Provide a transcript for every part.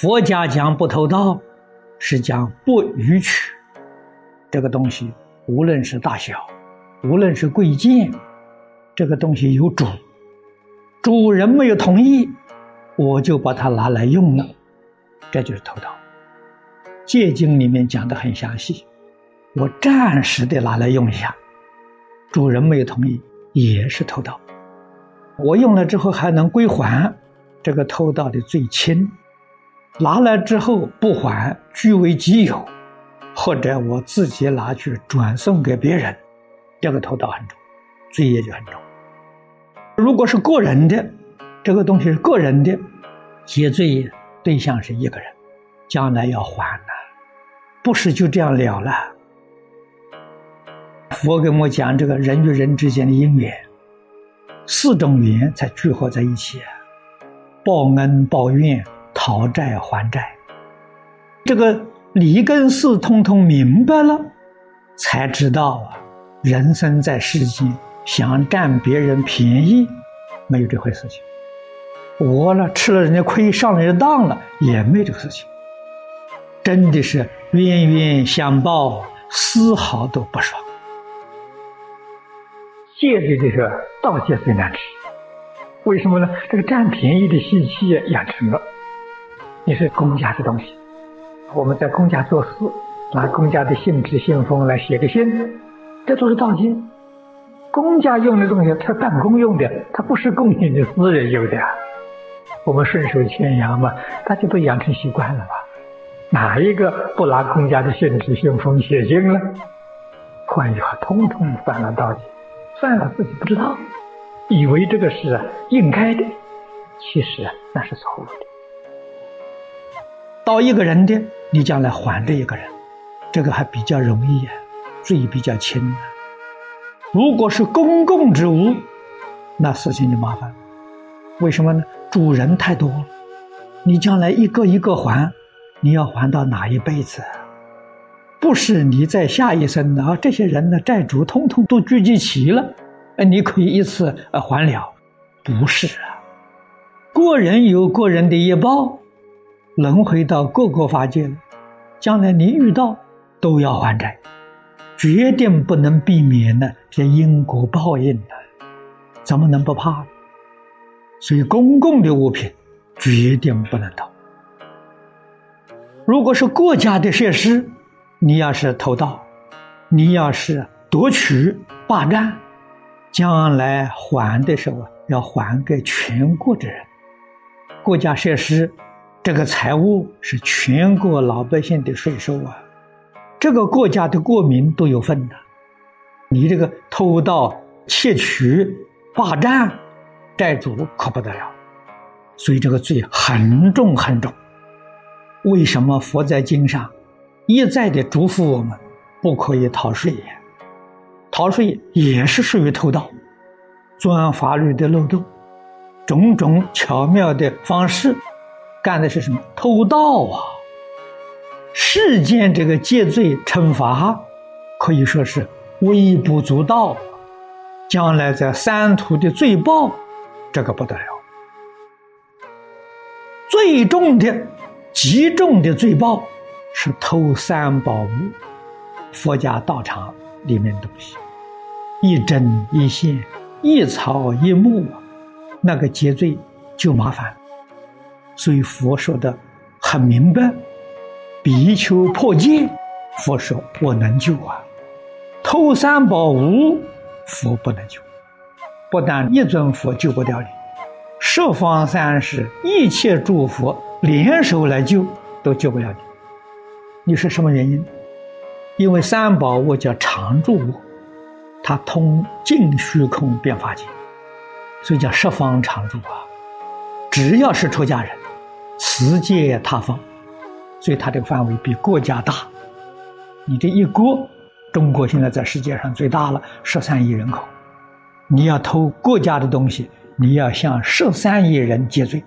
佛家讲不偷盗，是讲不逾取。这个东西，无论是大小，无论是贵贱，这个东西有主，主人没有同意，我就把它拿来用了，这就是偷盗。戒经里面讲的很详细，我暂时的拿来用一下，主人没有同意，也是偷盗。我用了之后还能归还，这个偷盗的罪轻。拿来之后不还，据为己有，或者我自己拿去转送给别人，这个偷盗很重，罪业就很重。如果是个人的，这个东西是个人的，结罪对象是一个人，将来要还的，不是就这样了了。佛给我讲这个人与人之间的因缘，四种缘才聚合在一起，报恩报怨。讨债还债，这个理根事通通明白了，才知道啊，人生在世间想占别人便宜，没有这回事情。我了吃了人家亏，上了人家当了，也没这个事情。真的是冤冤相报，丝毫都不爽。戒律这个盗戒最难吃，为什么呢？这个占便宜的习气养成了。你是公家的东西，我们在公家做事，拿公家的信纸、信封来写个信，这都是盗窃。公家用的东西，他办公用的，他不是供你的私人用的。我们顺手牵羊嘛，大家都养成习惯了吧？哪一个不拿公家的信纸、信封写信了？换句话，通通犯了盗窃，犯了自己不知道，以为这个是应该的，其实那是错误的。盗一个人的，你将来还这一个人，这个还比较容易呀，罪比较轻。如果是公共之物，那事情就麻烦了。为什么呢？主人太多了，你将来一个一个还，你要还到哪一辈子？不是你在下一生的啊，这些人的债主通通都聚集齐了，你可以一次呃还了？不是啊，个人有个人的业报。轮回到各个法界，将来你遇到都要还债，决定不能避免的这因果报应的，怎么能不怕？所以公共的物品决定不能偷。如果是国家的设施，你要是偷盗，你要是夺取、霸占，将来还的时候要还给全国的人，国家设施。这个财物是全国老百姓的税收啊，这个国家的国民都有份的。你这个偷盗、窃取、霸占，债主可不得了，所以这个罪很重很重。为什么佛在经上一再的嘱咐我们不可以逃税？逃税也是属于偷盗，钻法律的漏洞，种种巧妙的方式。干的是什么偷盗啊？世间这个戒罪惩罚可以说是微不足道，将来在三途的罪报，这个不得了。最重的、极重的罪报是偷三宝物，佛家道场里面东西，一针一线、一草一木，那个劫罪就麻烦。所以佛说的很明白，比丘破戒，佛说我能救啊；偷三宝物，佛不能救。不但一尊佛救不掉你，十方三世一切诸佛联手来救，都救不了你。你是什么原因？因为三宝我叫常住物，它通尽虚空变法界，所以叫十方常住啊。只要是出家人。持戒他方，所以它这个范围比国家大。你这一国，中国现在在世界上最大了，十三亿人口。你要偷国家的东西，你要向十三亿人借罪。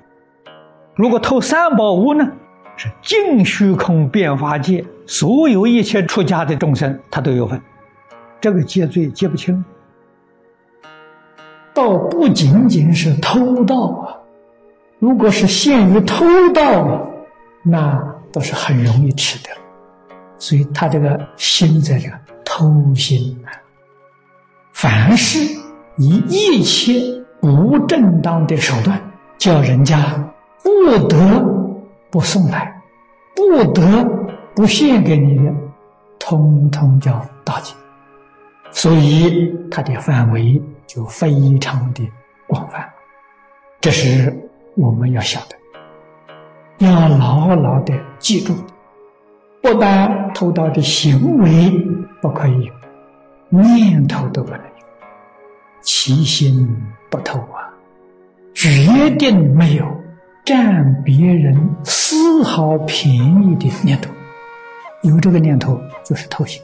如果偷三宝物呢，是净虚空变法界所有一切出家的众生，他都有份。这个借罪借不清。倒不仅仅是偷盗啊。如果是限于偷盗，那都是很容易吃的。所以他这个心在这偷心啊，凡是以一切不正当的手段，叫人家不得不送来，不得不献给你的，通通叫盗窃。所以它的范围就非常的广泛，这是我们要晓得，要牢牢的记住。不但偷盗的行为不可以有，念头都不能有，其心不偷啊，决定没有占别人丝毫便宜的念头。有这个念头就是偷心。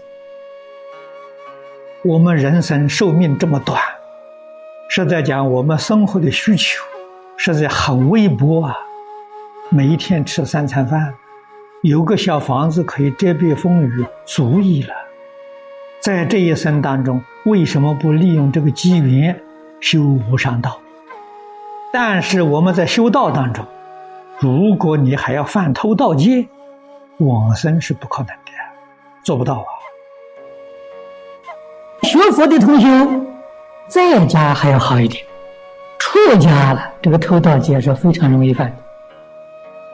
我们人生寿命这么短，是在讲我们生活的需求，实在很微薄啊，每一天吃三餐饭。有个小房子可以遮蔽风雨，足矣了。在这一生当中，为什么不利用这个机缘修无上道？但是我们在修道当中，如果你还要犯偷盗戒，往生是不可能的，做不到啊。学佛的同修，在家还要好一点，出家了，这个偷盗戒是非常容易犯的。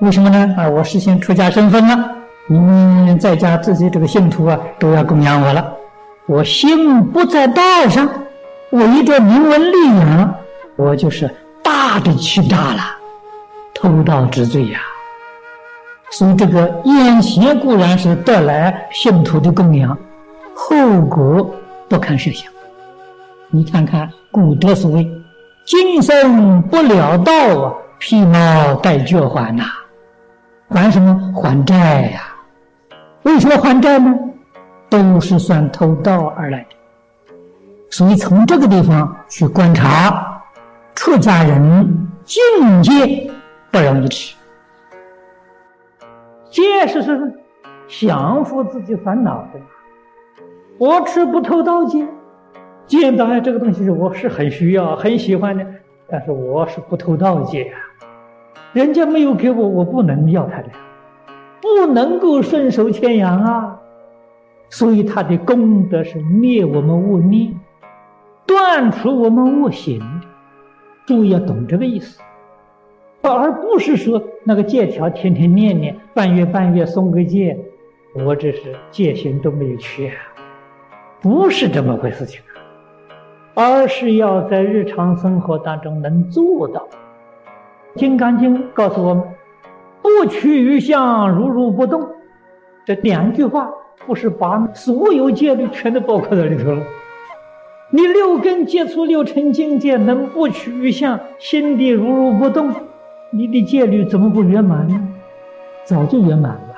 为什么呢？啊，我实现出家身份了，你们在家自己这个信徒啊，都要供养我了。我心不在道上，为着名闻利养，我就是大的欺诈了，偷盗之罪呀。所以这个眼前固然是得来信徒的供养，后果不堪设想。你看看古德所谓：“今生不了道啊，披毛戴角还呐。”还什么还债呀？为什么还债呢？都是算偷盗而来的。所以从这个地方去观察，出家人境界不容易吃。戒是什么？降服自己烦恼的。我吃不偷盗戒，见到这个东西我是很需要、很喜欢的，但是我是不偷盗戒啊。人家没有给我，我不能要他的，不能够顺手牵羊啊。所以他的功德是灭我们恶念，断除我们恶行。注意要懂这个意思，而不是说那个借条天天念念，半月半月送个戒，我这是戒行都没有缺啊，不是这么回事情，而是要在日常生活当中能做到。《金刚经》告诉我们：“不取于相，如如不动。”这两句话不是把所有戒律全都包括在里头了？你六根接触六尘境界，能不取于相，心地如如不动，你的戒律怎么不圆满呢？早就圆满了。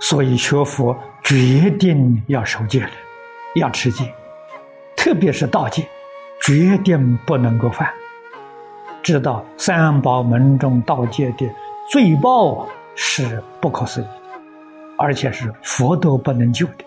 所以学佛决定要守戒律，要持戒，特别是道戒，决定不能够犯。知道三宝门中道戒的罪报是不可思议，而且是佛都不能救的。